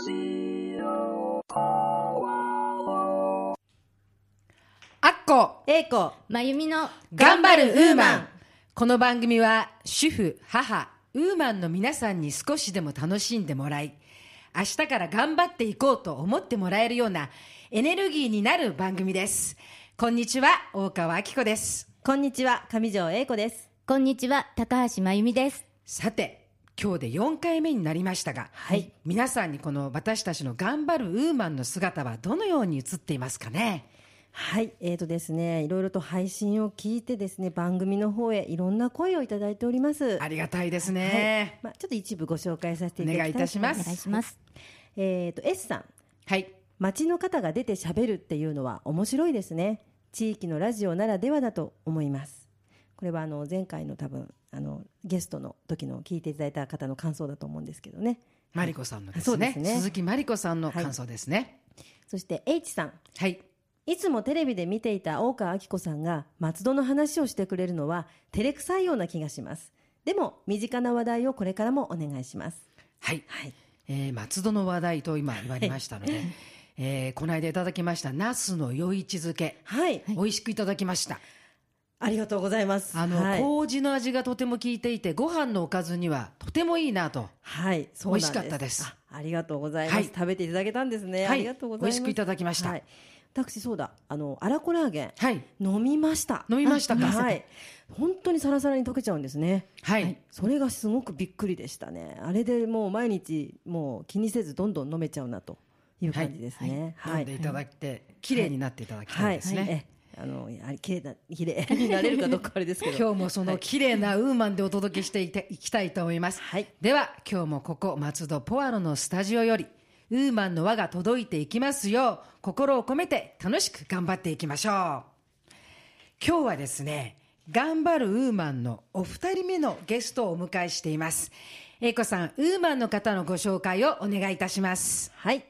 アッコ。えいこまゆみの頑張るウーマン。この番組は主婦、母、ウーマンの皆さんに少しでも楽しんでもらい明日から頑張っていこうと思ってもらえるようなエネルギーになる番組です。こんにちは大川明子です。こんにちは上条英子です。こんにちは高橋まゆみです。さて今日で4回目になりましたが、はい。皆さんにこの私たちの頑張るウーマンの姿はどのように映っていますかね？はい。えーとですねいろいろと配信を聞いてですね番組の方へいろんな声をいただいております。ありがたいですはい。ね、まあちょっと一部ご紹介させていただきたいお願いいたします。お願いします。えーと S さん。はい。街の方が出て喋るっていうのは面白いですね。地域のラジオならではだと思います。これはあの前回の多分あのゲストの時の聞いていただいた方の感想だと思うんですけどね。マリコさんのですね。すね。鈴木マリコさんの感想ですね。そして H さん。はい、いつもテレビで見ていた大川明子さんが松戸の話をしてくれるのは照れくさいような気がします。でも身近な話題をこれからもお願いします。はい。はい。えー松戸の話題と今言われましたので、えーこの間いただきましたナスの夜市漬け、はい、美味しくいただきましたありがとうございます。あの、はい、麹の味がとても効いていてご飯のおかずにはとてもいいなと。はい、そうなん美味しかったです。あありがとうございます、はい。食べていただけたんですね、はい。ありがとうございます。美味しくいただきました。はい、私そうだ。あのアラコラーゲン。はい。飲みました。飲みましたか？あ はい。本当にサラサラに溶けちゃうんですね。はい、それがすごくびっくりでしたね。あれでもう毎日もう気にせずどんどん飲めちゃうなという感じですね。飲んでいただいて綺麗になっていただきたいですね、はい。えあのあれ綺麗な綺麗になれるかどうかあれですけど。今日もその綺麗なウーマンでお届けしていていきたいと思います、はい。では今日もここ松戸ポアロのスタジオよりウーマンの輪が届いていきますよう心を込めて楽しく頑張っていきましょう。今日はですね頑張るウーマンのお二人目のゲストをお迎えしています。英子さんウーマンの方のご紹介をお願いいたします。はい。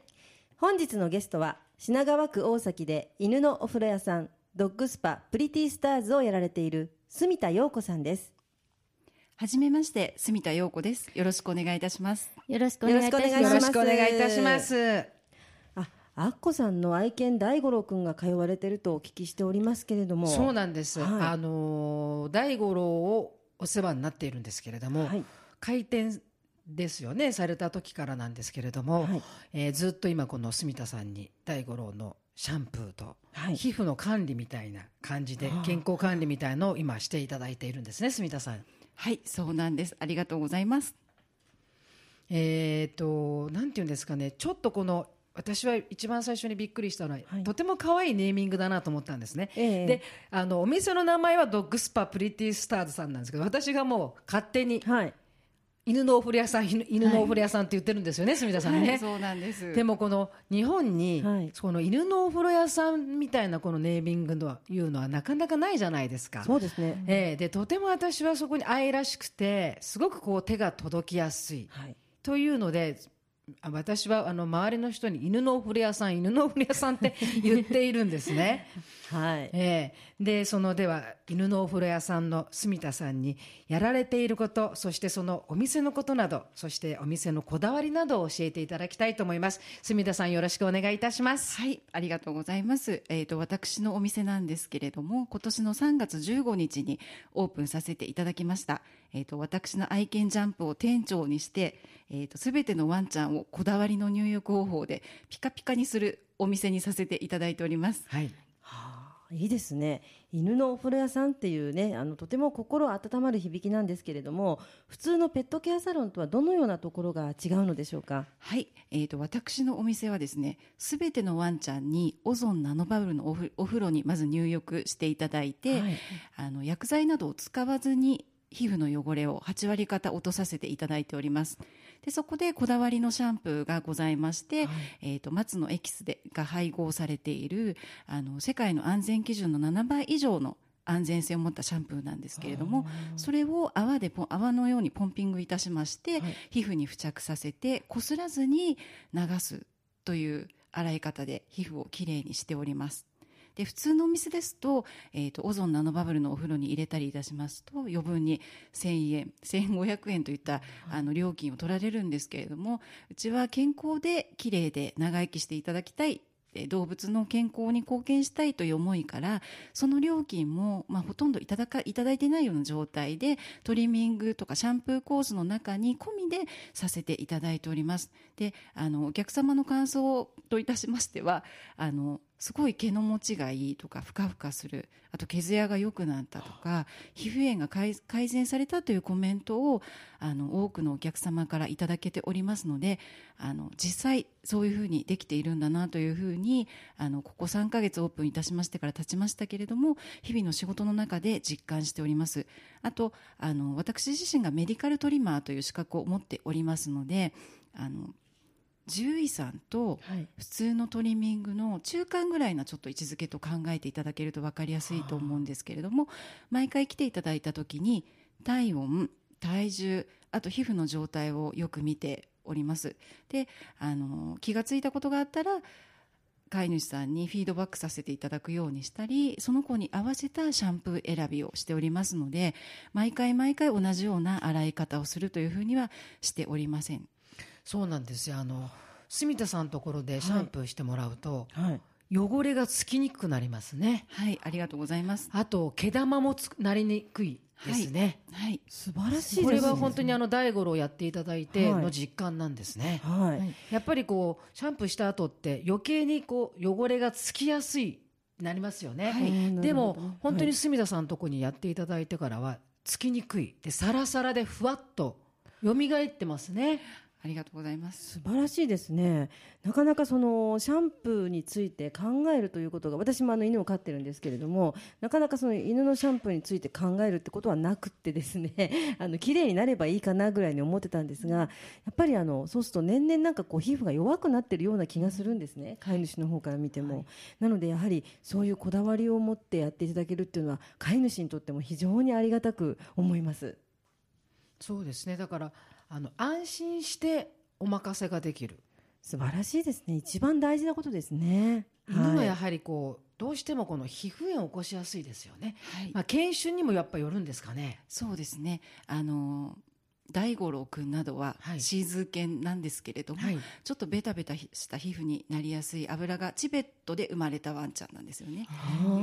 本日のゲストは品川区大崎で犬のお風呂屋さんドッグスパプリティスターズをやられている住田陽子さんです。はじめまして、住田陽子です。よろしくお願いいたします。よろしくお願いいたします。よろしくお願いいたします。あアッコさんの愛犬大五郎くんが通われてるとお聞きしておりますけれども。そうなんです、はい。あのー大五郎をお世話になっているんですけれども、はい。開店ですよね。された時からなんですけれども、はい。えーずっと今この住田さんに大五郎のシャンプーと、はい。皮膚の管理みたいな感じで健康管理みたいのを今していただいているんですね住田さん。はい、そうなんです。ありがとうございます。えー、となんていうんですかね。ちょっとこの私は一番最初にびっくりしたのは、はい。とても可愛いネーミングだなと思ったんですね、ええ。であのお店の名前はドッグスパプリティスターズさんなんですけど私がもう勝手にはい犬のお風呂屋さん犬犬のお風呂屋さんって言ってるんですよね、住田さんね、はい、そうなんです。でもこの日本に、はいこの犬のお風呂屋さんみたいなこのネーミングのいうのはなかなかないじゃないですか。そうですねええでとても私はそこに愛らしくてすごくこう手が届きやすいはいというのであ私はあの周りの人に犬のお風呂屋さん犬のお風呂屋さんって言っているんですね。はいええでそのでは犬のお風呂屋さんの住田さんにやられていることそしてそのお店のことなどそしてお店のこだわりなどを教えていただきたいと思います住田さんよろしくお願いいたしますはい、ありがとうございます。えっ、と、私のお店なんですけれども、今年の3月15日にオープンさせていただきました。えっ、と、私の愛犬ジャンプを店長にして、えっ、と、すべてのワンちゃんをこだわりの入浴方法でピカピカにするお店にさせていただいております。はいはあ、いいですね。犬のお風呂屋さんっていうねあのとても心温まる響きなんですけれども普通のペットケアサロンとはどのようなところが違うのでしょうか？はい、えー、と私のお店はですねすべてのワンちゃんにオゾンナノバブルのおふお風呂にまず入浴していただいて、はい。あの薬剤などを使わずに皮膚の汚れを8割方落とさせていただいております。でそこでこだわりのシャンプーがございまして、えー、と松のエキスでが配合されているあの世界の安全基準の7倍以上の安全性を持ったシャンプーなんですけれどもそれを泡で泡のようにポンピングいたしまして、皮膚に付着させてこすらずに流すという洗い方で皮膚をきれいにしておりますで普通のお店ですと,、えー、とオゾンナノバブルのお風呂に入れたりいたしますと余分に1000円1500円といったあの料金を取られるんですけれどもうちは健康できれいで長生きしていただきたい動物の健康に貢献したいという思いからその料金も、まあ、ほとんどいただかいただいてないような状態でトリミングとかシャンプーコースの中に込みでさせていただいております。であのお客様の感想といたしましてはあのすごい毛の持ちがいいとかふかふかする。あと毛艶が良くなったとか皮膚炎が改善されたというコメントをあの多くのお客様からいただけておりますのであの実際そういうふうにできているんだなというふうにあのここ3ヶ月オープンいたしましてから経ちましたけれども日々の仕事の中で実感しております。あとあの私自身がメディカルトリマーという資格を持っておりますのであの獣医さんと普通のトリミングの中間ぐらいのちょっと位置づけと考えていただけると分かりやすいと思うんですけれども毎回来ていただいた時に体温体重あと皮膚の状態をよく見ておりますであの気が付いたことがあったら飼い主さんにフィードバックさせていただくようにしたりその子に合わせたシャンプー選びをしておりますので毎回毎回同じような洗い方をするというふうにはしておりません。そうなんですよ。あの住田さんのところでシャンプーしてもらうと、はい。汚れがつきにくくなりますね。はい、ありがとうございます。あと毛玉もつなりにくいですね、はい、素晴らしいですね。これは本当にあの大五郎やっていただいてはい。の実感なんですね、はい、やっぱりこうシャンプーした後って余計にこう汚れがつきやすいなりますよね、はい。でも本当に住田さんのとこにやっていただいてからはつきにくい。でサラサラでふわっと蘇ってますねありがとうございます。素晴らしいですね。なかなかそのシャンプーについて考えるということが私もあの犬を飼ってるんですけれどもなかなかその犬のシャンプーについて考えるってことはなくってですね あの綺麗になればいいかなぐらいに思ってたんですがやっぱりあのそうすると年々なんかこう皮膚が弱くなってるような気がするんですね。飼い主の方から見ても、なのでやはりそういうこだわりを持ってやっていただけるっていうのは飼い主にとっても非常にありがたく思います。そうですね。だからあの安心してお任せができる。素晴らしいですね。一番大事なことですね。犬はやはりこうどうしてもこの皮膚炎を起こしやすいですよね、はい、まあ、犬種にもやっぱよるんですかね。そうですね。あの大五郎くんなどははい。シーズー犬なんですけれども、はい。ちょっとベタベタした皮膚になりやすい油がチベットで生まれたワンちゃんなんですよね。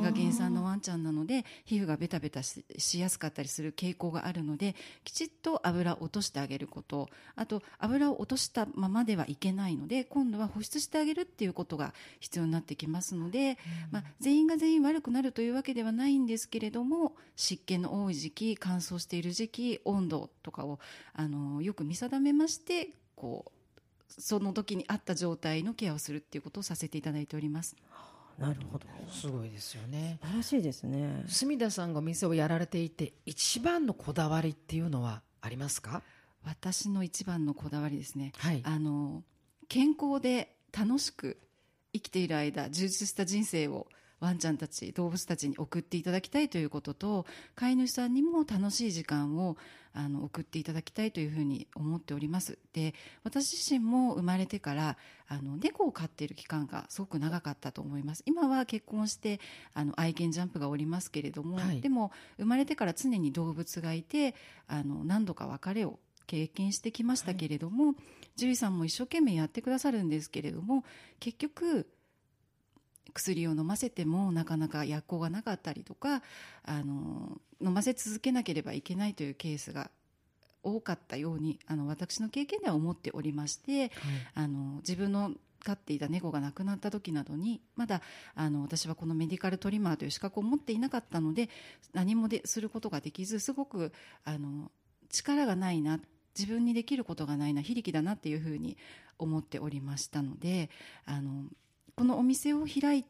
が原産のワンちゃんなので皮膚がベタベタししやすかったりする傾向があるのできちっと油を落としてあげること。あと油を落としたままではいけないので今度は保湿してあげるっていうことが必要になってきますので、まあ、全員が全員悪くなるというわけではないんですけれども湿気の多い時期乾燥している時期温度とかをあのよく見定めましてこうその時に合った状態のケアをするっていうことをさせていただいております。なるほど。すごいですよね。素晴らしいですね。住田さんがお店をやられていて一番のこだわりっていうのはありますか？私の一番のこだわりですね、はい。あの健康で楽しく生きている間充実した人生をワンちゃんたち動物たちに送っていただきたいということと飼い主さんにも楽しい時間をあの送っていただきたいというふうに思っております。で私自身も生まれてからあの猫を飼っている期間がすごく長かったと思います。今は結婚してあの愛犬ジャンプがおりますけれども、はい。でも生まれてから常に動物がいてあの何度か別れを経験してきましたけれども、獣医さんも一生懸命やってくださるんですけれども結局薬を飲ませてもなかなか薬効がなかったりとかあの飲ませ続けなければいけないというケースが多かったようにあの私の経験では思っておりまして、あの自分の飼っていた猫が亡くなった時などにまだあの私はこのメディカルトリマーという資格を持っていなかったので何もですることができずすごくあの力がないな自分にできることがないな非力だなっていうふうに思っておりましたのであのこのお店を開い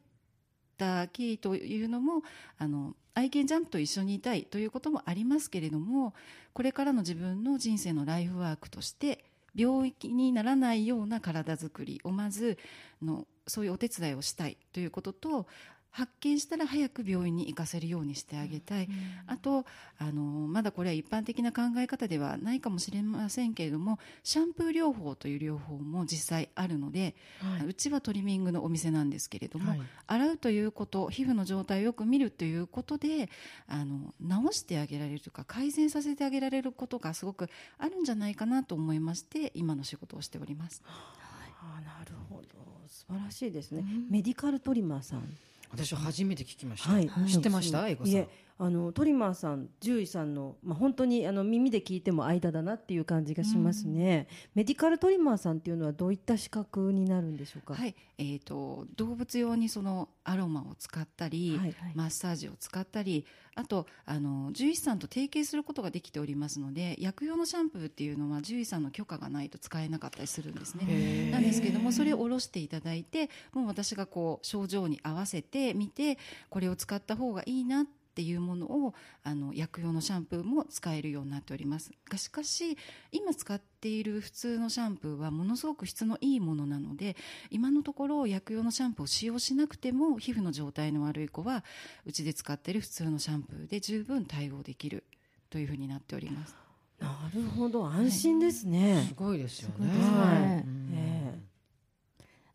た経緯というのもあの愛犬ジャンプと一緒にいたいということもありますけれどもこれからの自分の人生のライフワークとして病気にならないような体づくりをまずのそういうお手伝いをしたいということと発見したら早く病院に行かせるようにしてあげたい、あとあのまだこれは一般的な考え方ではないかもしれませんけれどもシャンプー療法という療法も実際あるので、はい。うちはトリミングのお店なんですけれども、はい。洗うということ皮膚の状態をよく見るということであの治してあげられるとか改善させてあげられることがすごくあるんじゃないかなと思いまして今の仕事をしております。あなるほど。素晴らしいですね、メディカルトリマーさん私は初めて聞きました、はい、知ってました？英語さんあのトリマーさん獣医さんの、まあ、本当にあの耳で聞いても間だなっていう感じがしますね、メディカルトリマーさんっていうのはどういった資格になるんでしょうか？はい、えー、と動物用にそのアロマを使ったり、はいマッサージを使ったりあとあの獣医師さんと提携することができておりますので薬用のシャンプーっていうのは獣医さんの許可がないと使えなかったりするんですね。なんですけどもそれを下ろしていただいてもう私がこう症状に合わせてみてこれを使った方がいいなっていうものをあの薬用のシャンプーも使えるようになっております。がしかし今使っている普通のシャンプーはものすごく質のいいものなので今のところ薬用のシャンプーを使用しなくても皮膚の状態の悪い子はうちで使っている普通のシャンプーで十分対応できるというふうになっております。なるほど。安心ですね。す、ごいですよね。すごい。ですねはい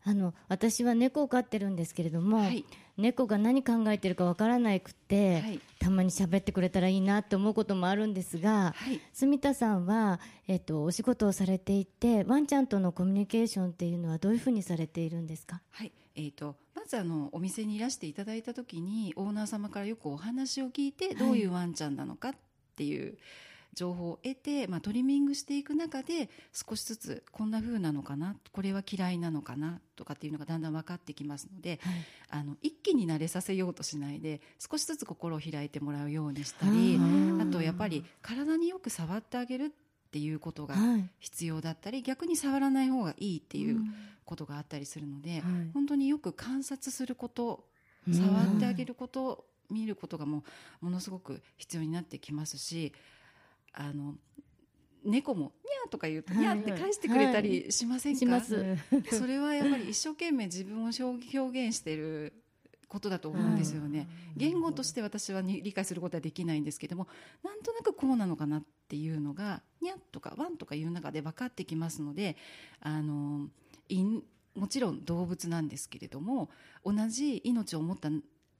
あの私は猫を飼ってるんですけれども、はい。猫が何考えてるかわからなくて、はい。たまに喋ってくれたらいいなって思うこともあるんですが、はい。住田さんは、えっと、お仕事をされていてワンちゃんとのコミュニケーションっていうのはどういうふうにされているんですか？はい。えー、とまずあのお店にいらしていただいた時にオーナー様からよくお話を聞いてどういうワンちゃんなのかっていう情報を得て、まあ、トリミングしていく中で少しずつこんな風なのかなこれは嫌いなのかなとかっていうのがだんだん分かってきますので、あの一気に慣れさせようとしないで少しずつ心を開いてもらうようにしたりあとやっぱり体によく触ってあげるっていうことがはい。必要だったり逆に触らない方がいいっていうことがあったりするので、はい。本当によく観察することうん。触ってあげること見ることがもうものすごく必要になってきますしあの猫も「にゃー」とか言うと「にゃー」って返してくれたりしませんか、それはやっぱり一生懸命自分を表表現してることだと思うんですよね。言語として私はに理解することはできないんですけどもなんとなくこうなのかなっていうのが「にゃ」とか「ワン」とかいう中で分かってきますのであのもちろん動物なんですけれども同じ命を持った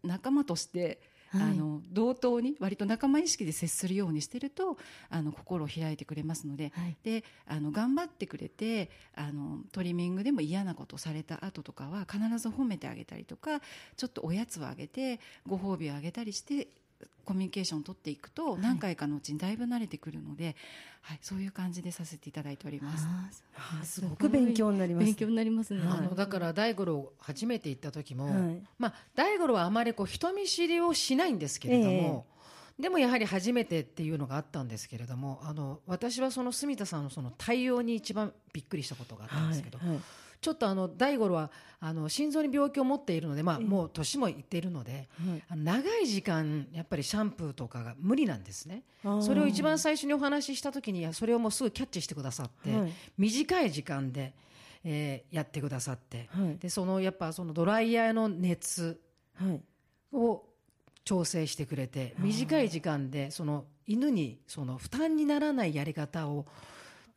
仲間として、はいあの同等に割と仲間意識で接するようにしてるとあの心を開いてくれますのではい。であの頑張ってくれてあのトリミングでも嫌なことされた後とかは必ず褒めてあげたりとかちょっとおやつをあげてご褒美をあげたりしてコミュニケーションを取っていくと何回かのうちにだいぶ慣れてくるので、はいそういう感じでさせていただいております。ああすごく勉強になります。勉強になりますね、あのだから大五郎初めて行った時も、はい。まあ、大五郎はあまりこう人見知りをしないんですけれども、でもやはり初めてっていうのがあったんですけれどもあの私はその住田さんのその対応に一番びっくりしたことがあったんですけど、はいはいちょっとあの大五郎はあの心臓に病気を持っているので、まあ、ええ。もう年もいっているので、はい。あの長い時間やっぱりシャンプーとかが無理なんですね。それを一番最初にお話しした時にそれをもうすぐキャッチしてくださって、はい。短い時間で、えーやってくださって、はい。でそのやっぱそのドライヤーの熱はい。を調整してくれて短い時間でその犬にその負担にならないやり方を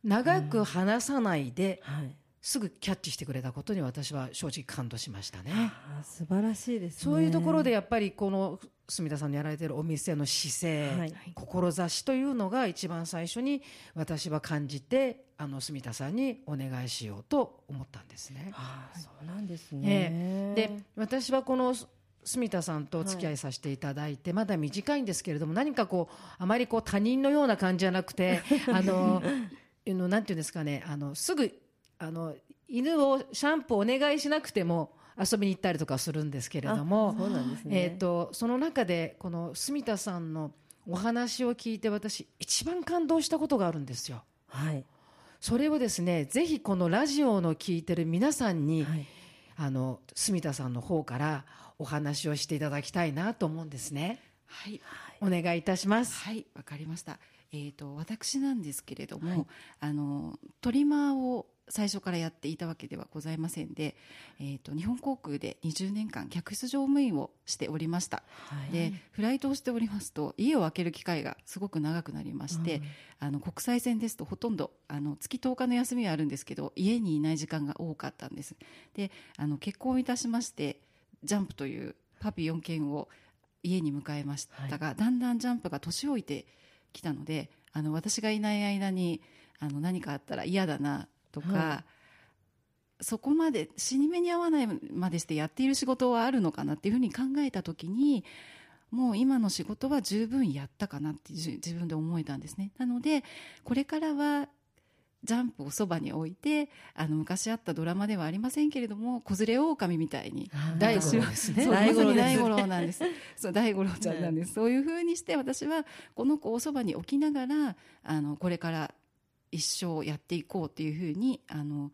長く離さないではいすぐキャッチしてくれたことに私は正直感動しましたね。あ素晴らしいですね。そういうところでやっぱりこの住田さんのやられているお店の姿勢、はい。志というのが一番最初に私は感じてあの住田さんにお願いしようと思ったんですね。あそうなんですえねで私はこの住田さんとお付き合いさせていただいて、まだ短いんですけれども何かこうあまりこう他人のような感じじゃなくてあの あのなんていうんですかねあのすぐあの犬をシャンプーお願いしなくても遊びに行ったりとかするんですけれどもあそうなんですねえー、とその中でこの住田さんのお話を聞いて私一番感動したことがあるんですよ。はいそれをですねぜひこのラジオの聞いてる皆さんに、はいあの住田さんの方からお話をしていただきたいなと思うんですね。はいお願いいたします。はい、わかりました。えっ、と私なんですけれども、あのトリマーを最初からやっていたわけではございませんで、えー、と日本航空で20年間客室乗務員をしておりました、はい。でフライトをしておりますと家を空ける機会がすごく長くなりまして、あの国際線ですとほとんどあの月10日の休みはあるんですけど家にいない時間が多かったんです。であの結婚いたしましてジャンプというパピ4件を家に迎えましたが、だんだんジャンプが年老いてきたのであの私がいない間にあの何かあったら嫌だなとか、はそこまで死に目に合わないまでしてやっている仕事はあるのかなっていうふうに考えた時にもう今の仕事は十分やったかなってじ自分で思えたんですね。なのでこれからはジャンプをそばに置いてあの昔あったドラマではありませんけれども子連れ狼みたいに大五郎ですね。そう大五郎大五郎なんです。そう大五郎ちゃんなんです。そういう風にして私はこの子をそばに置きながらあのこれから一生やっていこうっていう風にあの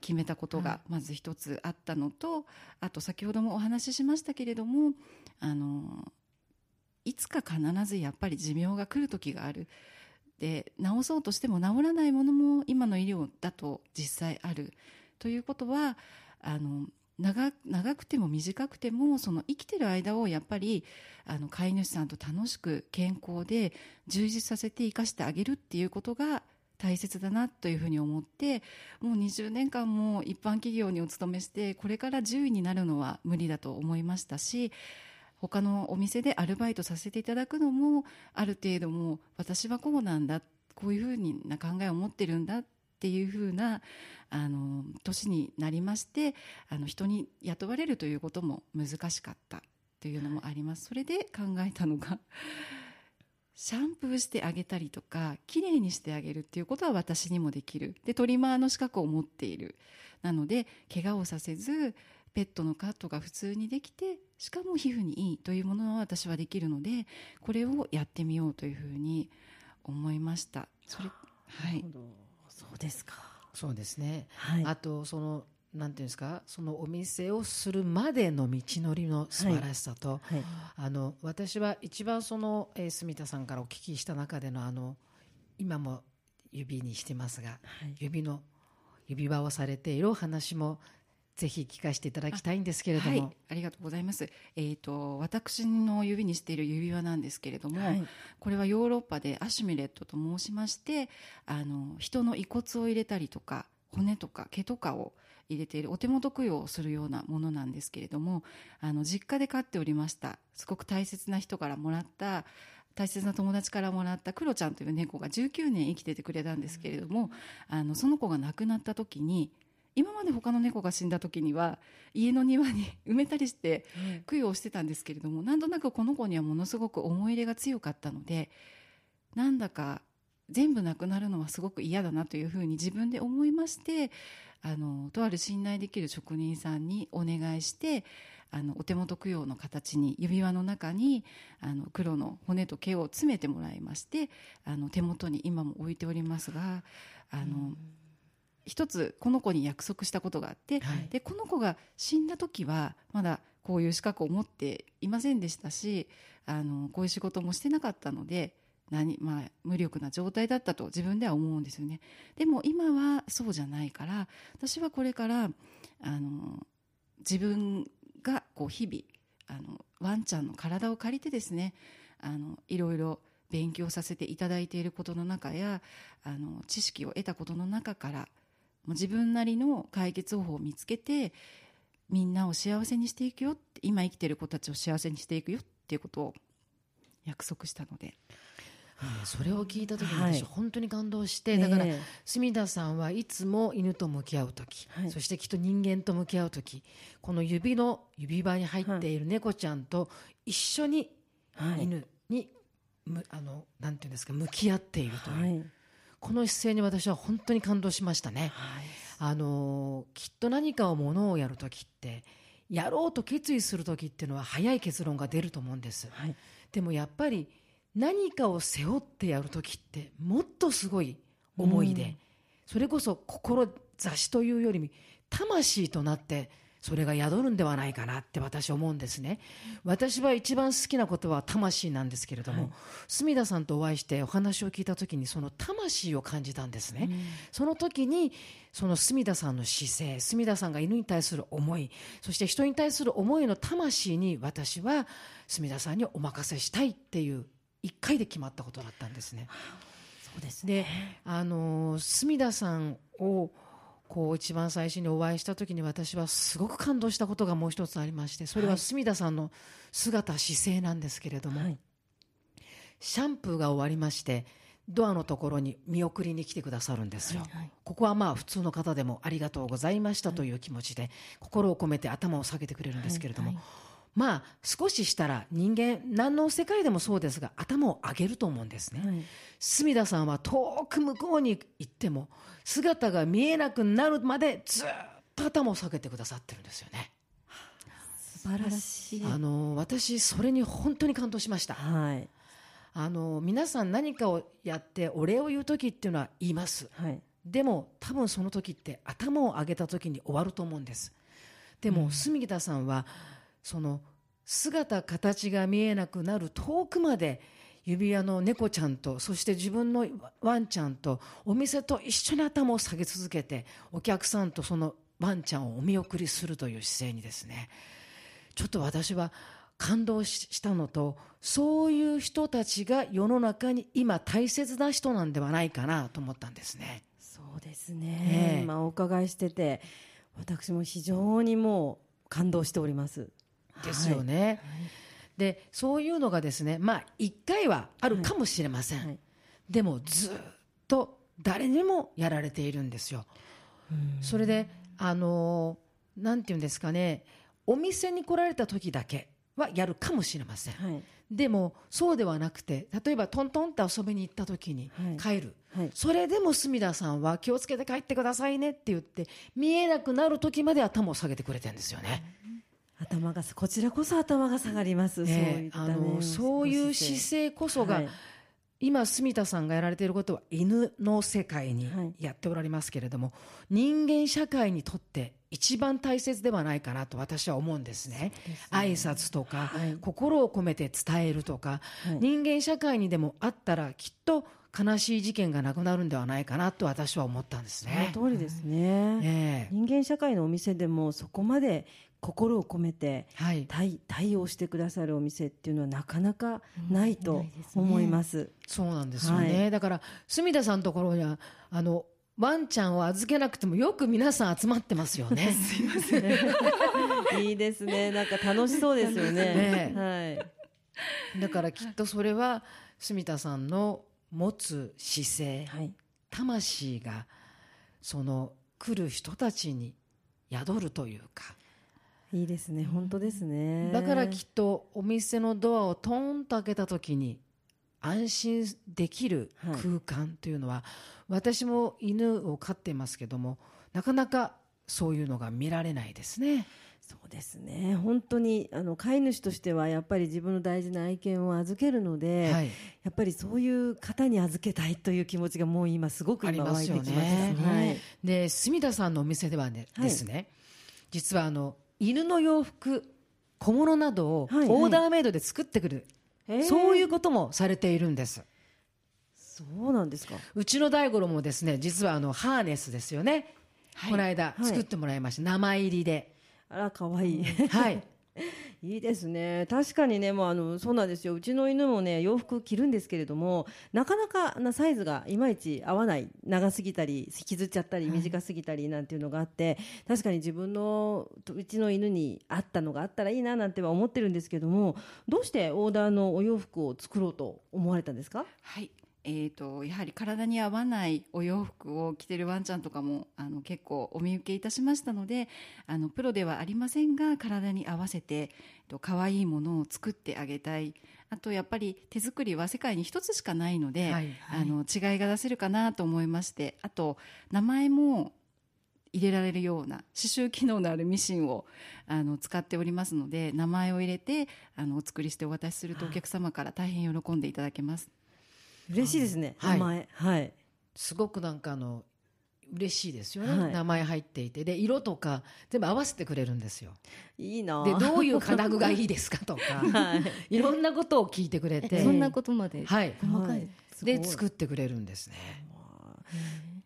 決めたことがまず一つあったのと、あと先ほどもお話ししましたけれどもあのいつか必ずやっぱり寿命が来る時がある。で治そうとしても治らないものも今の医療だと実際あるということはあの長長くても短くてもその生きてる間をやっぱりあの飼い主さんと楽しく健康で充実させて生かしてあげるっていうことが大切だなというふうに思ってもう20年間も一般企業にお勤めしてこれから10位になるのは無理だと思いましたし他のお店でアルバイトさせていただくのもある程度もう私はこうなんだこういうふうな考えを持ってるんだっていうふうなあの年になりましてあの人に雇われるということも難しかったというのもあります。それで考えたのがシャンプーしてあげたりとかきれいにしてあげるっていうことは私にもできる。でトリマーの資格を持っている。なので怪我をさせずペットのカットが普通にできてしかも皮膚にいいというものは私はできるのでこれをやってみようというふうに思いました。それはい。そうですか。そうですね、はい。あとそのなんていうんですか？そのお店をするまでの道のりの素晴らしさと、はい。あの私は一番その、えー住田さんからお聞きした中でのあの今も指にしてますが、はい。指の指輪をされているお話もぜひ聞かせていただきたいんですけれども、はい、ありがとうございます。えー、と私の指にしている指輪なんですけれども、はい。これはヨーロッパでアシュミレットと申しましてあの人の遺骨を入れたりとか骨とか毛とかを入れているお手元供養をするようなものなんですけれどもあの実家で飼っておりましたすごく大切な人からもらった大切な友達からもらったクロちゃんという猫が19年生きててくれたんですけれども、あのその子が亡くなった時に今まで他の猫が死んだ時には家の庭に埋めたりして供養してたんですけれどもなんとなくこの子にはものすごく思い入れが強かったのでなんだか全部なくなるのはすごく嫌だなというふうに自分で思いましてあのとある信頼できる職人さんにお願いしてあのお手元供養の形に指輪の中にあの黒の骨と毛を詰めてもらいましてあの手元に今も置いておりますがあの、一つこの子に約束したことがあって、はい。でこの子が死んだ時はまだこういう資格を持っていませんでしたしあのこういう仕事もしてなかったので何、まあ、無力な状態だったと自分では思うんですよね。でも今はそうじゃないから私はこれからあの自分がこう日々あのワンちゃんの体を借りてですねあのいろいろ勉強させていただいていることの中やあの知識を得たことの中から自分なりの解決方法を見つけてみんなを幸せにしていくよって今生きてる子たちを幸せにしていくよっていうことを約束したので。それを聞いた時にはい。私本当に感動して、だからええ住田さんはいつも犬と向き合う時、はい。そしてきっと人間と向き合う時この指の指輪に入っている猫ちゃんと一緒にはい。犬に、むあのなんていうんですか向き合っているという、はい。この姿勢に私は本当に感動しましたね。あのきっと何かをものをやる時ってやろうと決意する時っていうのは早い結論が出ると思うんです。はい。でもやっぱり何かを背負ってやる時ってもっとすごい思いで、うん。それこそ志というよりも魂となってそれが宿るんではないかなって私は思うんですね。私は一番好きなことは魂なんですけれども、住田さんとお会いしてお話を聞いた時にその魂を感じたんですね、その時にその住田さんの姿勢住田さんが犬に対する思いそして人に対する思いの魂に私は住田さんにお任せしたいっていう一回で決まったことだったんですね。そうですであの住田さんをこう一番最初にお会いした時に私はすごく感動したことがもう一つありましてそれは住田さんの姿姿勢なんですけれども、はい。シャンプーが終わりましてドアのところに見送りに来てくださるんですよ、はいここはまあ普通の方でもありがとうございましたという気持ちで心を込めて頭を下げてくれるんですけれども、はいまあ少ししたら人間何の世界でもそうですが頭を上げると思うんですね、はい。住田さんは遠く向こうに行っても姿が見えなくなるまでずっと頭を下げてくださってるんですよね、素晴らしい。あの私それに本当に感動しました。はい。あの皆さん何かをやってお礼を言う時っていうのは言います。はい。でも多分その時って頭を上げた時に終わると思うんです。でも、住田さんはその姿形が見えなくなる遠くまで指輪の猫ちゃんとそして自分のワンちゃんとお店と一緒に頭を下げ続けてお客さんとそのワンちゃんをお見送りするという姿勢にですね。ちょっと私は感動ししたのとそういう人たちが世の中に今大切な人なんではないかなと思ったんですね。そうですね、ええ。まあお伺いしてて私も非常にもう感動しておりますですよね。でそういうのがですねまあ一回はあるかもしれません、はい。でもずっと誰にもやられているんですよ。それであのーなんていうんですかねお店に来られた時だけはやるかもしれません、はい。でもそうではなくて例えばトントンって遊びに行った時にはい。帰る、はい。それでも住田さんは気をつけて帰ってくださいねって言って見えなくなる時まで頭を下げてくれてるんですよね。頭がこちらこそ頭が下がります、そういったねええあのそういう姿勢。こそが、はい。今住田さんがやられていることは犬の世界にはい。やっておられますけれども、人間社会にとって一番大切ではないかなと私は思うんですね。挨拶とか、はい。心を込めて伝えるとか、はい。人間社会にでもあったらきっと悲しい事件がなくなるんではないかなと私は思ったんですね。その通りですね、ええ人間社会のお店でもそこまで心を込めてはい、対対応してくださるお店っていうのはなかなかないうんとないですね思います。そうなんですよね、はだから住田さんのところにはあのワンちゃんを預けなくてもよく皆さん集まってますよね。いいですね。なんか楽しそうですよね。はい。だからきっとそれは住田さんの持つ姿勢、はい。魂がその来る人たちに宿るというかいいですね。本当ですね。だからきっとお店のドアをトンと開けた時に安心できる空間というのは、私も犬を飼っていますけどもなかなかそういうのが見られないですね。そうですね。本当にあの飼い主としてはやっぱり自分の大事な愛犬を預けるので、はい。やっぱりそういう方に預けたいという気持ちがもう今すごく今湧いてきました。ね。はい。で住田さんのお店ではね、はいですね。実はあの犬の洋服小物などをはいはい。オーダーメイドで作ってくる、えー。そういうこともされているんです。そうなんですか。うちの大五郎もですね実はあのハーネスですよね、この間はい。作ってもらいました、名前入りであら可愛い。はい。いいですね。確かにねもうあのそうなんですよ。うちの犬もね洋服着るんですけれどもなかなかなサイズがいまいち合わない。長すぎたり引きずっちゃったり短すぎたりなんていうのがあって、確かに自分のうちの犬に合ったのがあったらいいななんては思ってるんですけどもどうしてオーダーのお洋服を作ろうと思われたんですか？はいえー、とやはり体に合わないお洋服を着てるワンちゃんとかもあの結構お見受けいたしましたのであのプロではありませんが体に合わせてえっと可愛いものを作ってあげたい。あとやっぱり手作りは世界に一つしかないので、はいあの違いが出せるかなと思いましてあと名前も入れられるような刺繍機能のあるミシンをあの使っておりますので名前を入れてあのお作りしてお渡しするとお客様から大変喜んでいただけます。嬉しいですね、はい。名前。はい。すごくなんかあの嬉しいですよね、はい。名前入っていて。で色とか全部合わせてくれるんですよ。いいな。でどういう金具がいいですかとか。はい。いろんなことを聞いてくれて。そんなことまで？はい。細かい、はい。で作ってくれるんですね。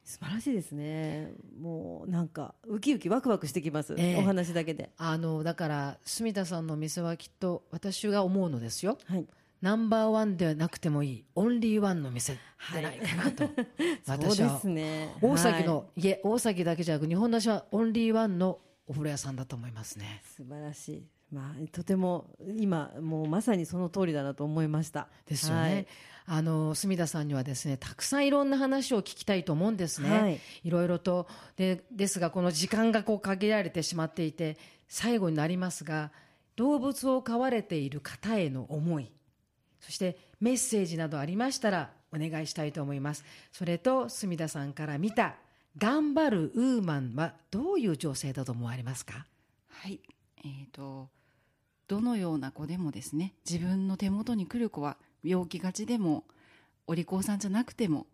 素晴らしいですね。もうなんかウキウキワクワクしてきます、ええ。お話だけで。あのだから住田さんのお店はきっと私が思うのですよ。はいナンバーワンではなくてもいいオンリーワンの店じゃないかなと、私はそうですね。大崎はい。の、い、え大崎だけじゃなく日本橋はオンリーワンのお風呂屋さんだと思いますね。素晴らしい。まあとても今もうまさにその通りだなと思いました。ですよね、はい。あの住田さんにはですねたくさんいろんな話を聞きたいと思うんですね、はい。いろいろと。でですがこの時間がこう限られてしまっていて最後になりますが動物を飼われている方への思いそしてメッセージなどありましたらお願いしたいと思います。それと住田さんから見た頑張るウーマンはどういう女性だと思われますか？はい、えー、とどのような子でもですね自分の手元に来る子は病気がちでもお利口さんじゃなくても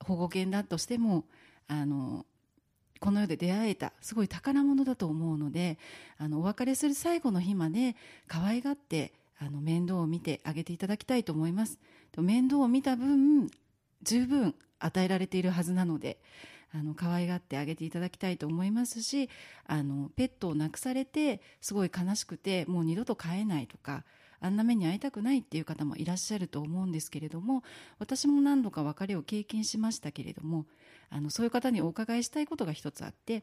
保護犬だとしてもあのこの世で出会えたすごい宝物だと思うのであのお別れする最後の日まで可愛がってあの面倒を見てあげていただきたいと思います。面倒を見た分十分与えられているはずなのであの可愛がってあげていただきたいと思いますしあのペットを亡くされてすごい悲しくてもう二度と飼えないとかあんな目に遭いたくないっていう方もいらっしゃると思うんですけれども私も何度か別れを経験しましたけれどもあのそういう方にお伺いしたいことが一つあって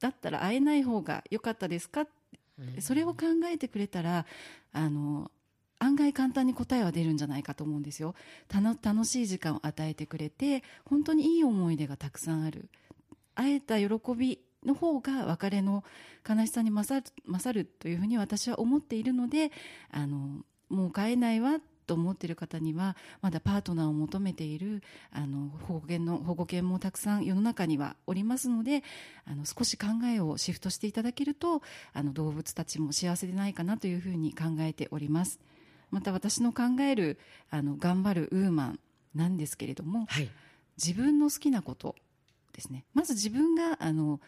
だったら会えない方が良かったですかそれを考えてくれたらあの案外簡単に答えは出るんじゃないかと思うんですよ。楽しい時間を与えてくれて本当にいい思い出がたくさんある。会えた喜びの方が別れの悲しさに勝るというふうに私は思っているのであのもう帰えないわと思っている方にはまだパートナーを求めているあの保護犬の保護犬もたくさん世の中にはおりますのであの少し考えをシフトしていただけるとあの動物たちも幸せでないかなというふうに考えております。また私の考えるあの頑張るウーマンなんですけれどもはい。自分の好きなことですね。まず自分があの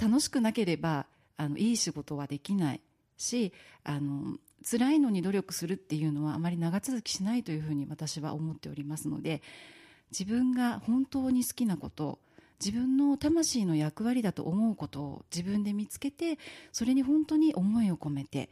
楽しくなければあのいい仕事はできないしあの辛いのに努力するっていうのはあまり長続きしないというふうに私は思っておりますので自分が本当に好きなこと自分の魂の役割だと思うことを自分で見つけてそれに本当に思いを込めて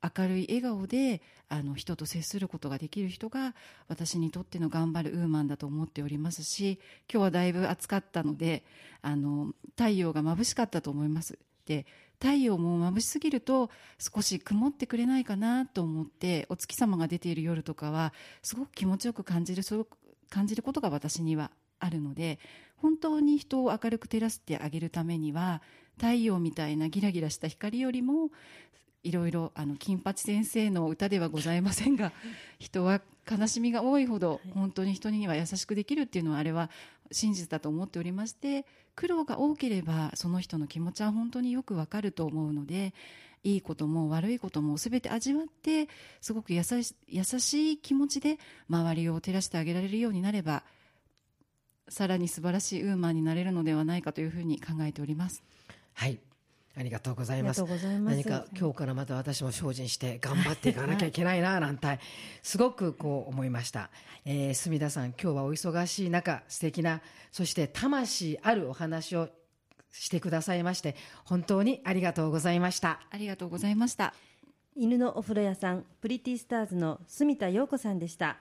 明るい笑顔であの人と接することができる人が私にとっての頑張るウーマンだと思っておりますし今日はだいぶ暑かったのであの太陽が眩しかったと思います。で太陽も眩しすぎると少し曇ってくれないかなと思ってお月様が出ている夜とかはすごく気持ちよく感じる感じることが私にはあるので本当に人を明るく照らしてあげるためには太陽みたいなギラギラした光よりもいろいろあの金八先生の歌ではございませんが人は悲しみが多いほど本当に人には優しくできるっていうのはあれは真実だと思っておりまして苦労が多ければその人の気持ちは本当によくわかると思うのでいいことも悪いことも全て味わってすごく優し優しい気持ちで周りを照らしてあげられるようになればさらに素晴らしいウーマンになれるのではないかというふうに考えております。はいありがとうございます。何か今日からまた私も精進して頑張っていかなきゃいけないななんてすごくこう思いました、えー、住田さん今日はお忙しい中素敵なそして魂あるお話をしてくださいまして本当にありがとうございました。ありがとうございました。犬のお風呂屋さんプリティスターズの住田陽子さんでした。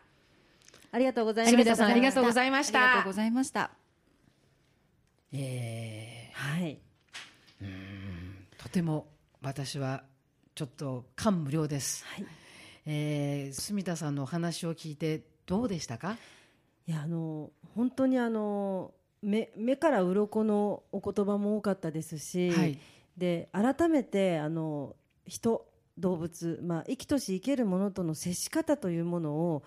ありがとうございました。住田さんありがとうございましありがとうたございました。えはい。ーとても私はちょっと感無量です、はい。えー、住田さんのお話を聞いてどうでしたか？いやあの本当にあの目目から鱗のお言葉も多かったですし、はい。で改めてあの人動物、まあ、生きとし生けるものとの接し方というものを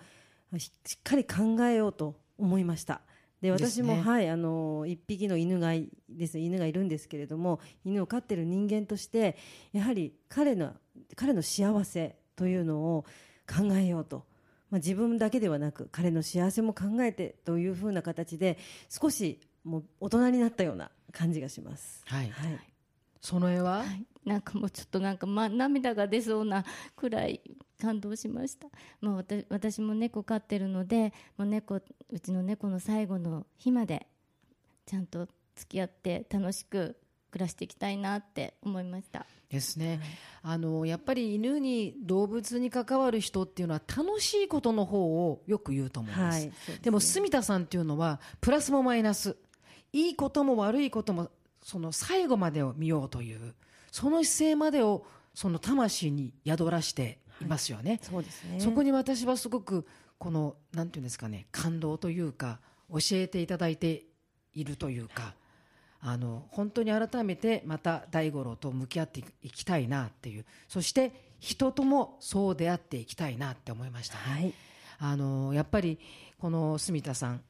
ししっかり考えようと思いました。で私も、はい、あの一匹の犬がいです犬がいるんですけれども犬を飼っている人間としてやはり彼の彼の幸せというのを考えようと、まあ、自分だけではなく彼の幸せも考えてというふうな形で少しもう大人になったような感じがします。はいはい。その絵は、はい、なんかもうちょっとなんか、ま、涙が出そうなくらい感動しました、まあ、私も猫飼ってるのでもう猫うちの猫の最後の日までちゃんと付き合って楽しく暮らしていきたいなって思いました。ですね、あのやっぱり犬に動物に関わる人っていうのは楽しいことの方をよく言うと思います、はいですね。でも住田さんっていうのはプラスもマイナス。いいことも悪いこともその最後までを見ようというその姿勢までをその魂に宿らしていますよね、そうですね。そこに私はすごくこのなんていうんですかね感動というか教えていただいているというかあの本当に改めてまた大五郎と向き合っていきたいなっていうそして人ともそう出会っていきたいなって思いましたね。はい。あのやっぱりこの住田さん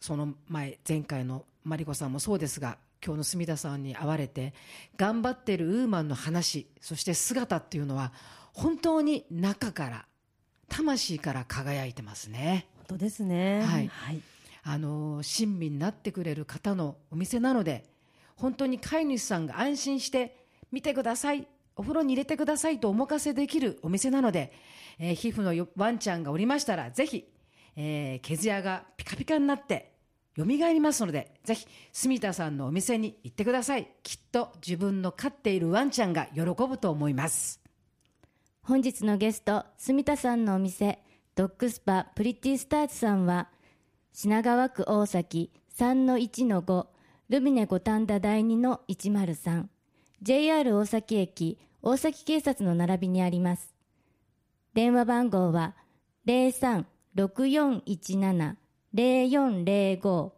その前前回のマリコさんもそうですが今日の住田さんに会われて頑張ってるウーマンの話そして姿っていうのは本当に中から魂から輝いてますね本当ですね。はいはい。あの親身になってくれる方のお店なので本当に飼い主さんが安心して見てくださいお風呂に入れてくださいとお任せできるお店なので、えー皮膚のよワンちゃんがおりましたらぜひ、えー毛艶がピカピカになって蘇りますのでぜひ住田さんのお店に行ってください。きっと自分の飼っているワンちゃんが喜ぶと思います。本日のゲスト住田さんのお店ドッグスパプリティスターズさんは品川区大崎3-1-5ルミネ五反田第2の 103JR 大崎駅大崎警察の並びにあります。電話番号は03-6417-0405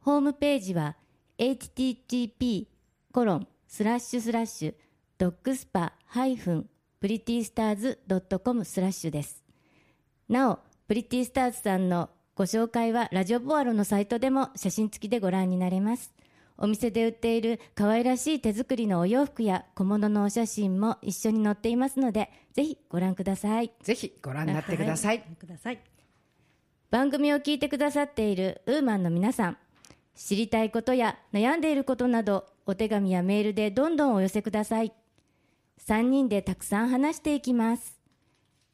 ホームページは http コロンスラッシュスラッシュドッグスパハイフンプリティスターズドットコムスラッシュです。なお、プリティスターズさんのご紹介はラジオポアロのサイトでも写真付きでご覧になれます。お店で売っている可愛らしい手作りのお洋服や小物のお写真も一緒に載っていますので、ぜひご覧ください。ぜひご覧になってください、ください。番組を聞いてくださっているウーマンの皆さん知りたいことや悩んでいることなどお手紙やメールでどんどんお寄せください。3人でたくさん話していきます。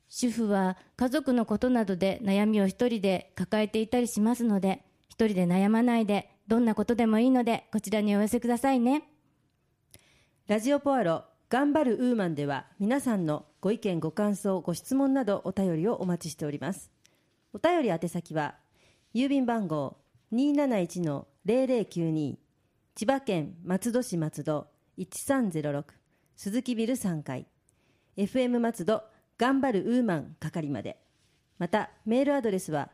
主婦は家族のことなどで悩みを一人で抱えていたりしますので一人で悩まないでどんなことでもいいのでこちらにお寄せくださいね。ラジオポアロ頑張るウーマンでは皆さんのご意見ご感想ご質問などお便りをお待ちしております。お便り宛先は郵便番号271-0092千葉県松戸市松戸1306鈴木ビル3階。FM 松戸頑張るウーマン係まで。またメールアドレスは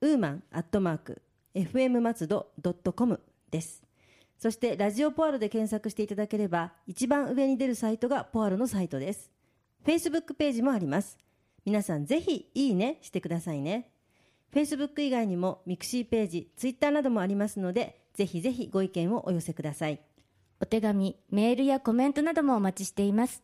ウーマンアットマーク FM 松戸ドットコムです。そしてラジオポアロで検索していただければ一番上に出るサイトがポアロのサイトです。Facebook ページもあります。皆さんぜひいいねしてくださいね。Facebook 以外にもミクシーページ Twitter などもありますのでぜひぜひご意見をお寄せください。お手紙メールやコメントなどもお待ちしています。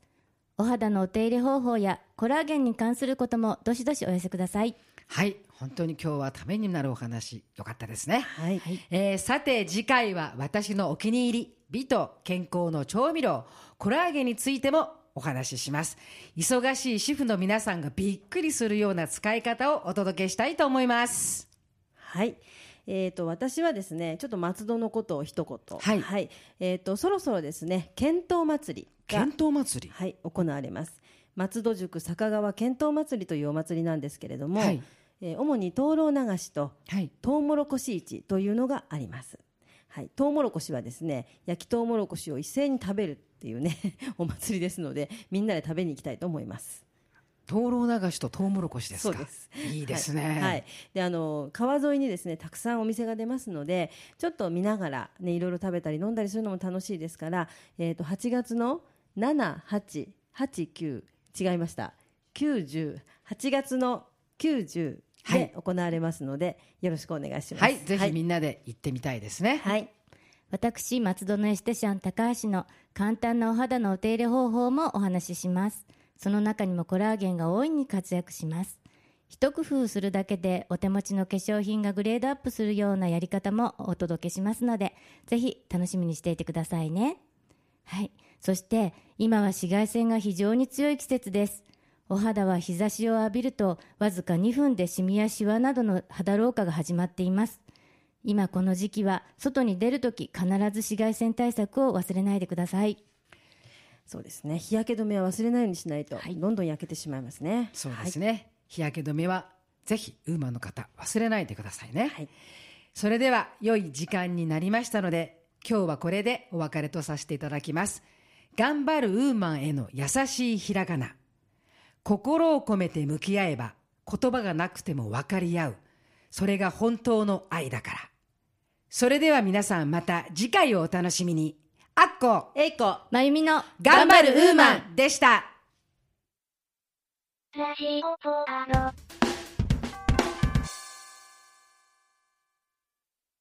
お肌のお手入れ方法やコラーゲンに関することもどしどしお寄せください。はい本当に今日はためになるお話よかったですね。はい、えーさて次回は私のお気に入り美と健康の調味料コラーゲンについてもお話しします。忙しい主婦の皆さんがびっくりするような使い方をお届けしたいと思います。はい。えー、と私はですねちょっと松戸のことを一言。はい。えー、とそろそろですね剣闘祭りが検討祭り？はい、行われます。松戸宿坂川剣闘祭りというお祭りなんですけれども、はい。えー主に灯籠流しとはい。トウモロコシ市というのがあります。はい、トウモロコシはですね焼きトウモロコシを一斉に食べるっていうね お祭りですのでみんなで食べに行きたいと思います。灯籠流しとトウモロコシですか？そうです。いいですね。はい、はい。であの川沿いにですねたくさんお店が出ますのでちょっと見ながらねいろいろ食べたり飲んだりするのも楽しいですから、えー、と8月の7889違いました。908月の90はいで行われますので、よろしくお願いします。はいぜひみんなで行ってみたいですねはい私松戸のエステシャン高橋の簡単なお肌のお手入れ方法もお話ししますその中にもコラーゲンが大いに活躍します一工夫するだけでお手持ちの化粧品がグレードアップするようなやり方もお届けしますので、ぜひ楽しみにしていてくださいね。はい。そして、今は紫外線が非常に強い季節です。お肌は日差しを浴びると、わずか2分でシミやシワなどの肌老化が始まっています。今この時期は、外に出るとき必ず紫外線対策を忘れないでください。そうですね。日焼け止めは忘れないようにしないと、どんどん焼けてしまいますね。そうですね、日焼け止めはぜひウーマンの方忘れないでくださいね、はい。それでは良い時間になりましたので今日はこれでお別れとさせていただきます。頑張るウーマンへの優しいひらがな心を込めて向き合えば言葉がなくても分かり合う。それが本当の愛だから。それでは皆さんまた次回をお楽しみに。あっこえいこまゆみの。頑張るウーマンでした。ラジオポアロ。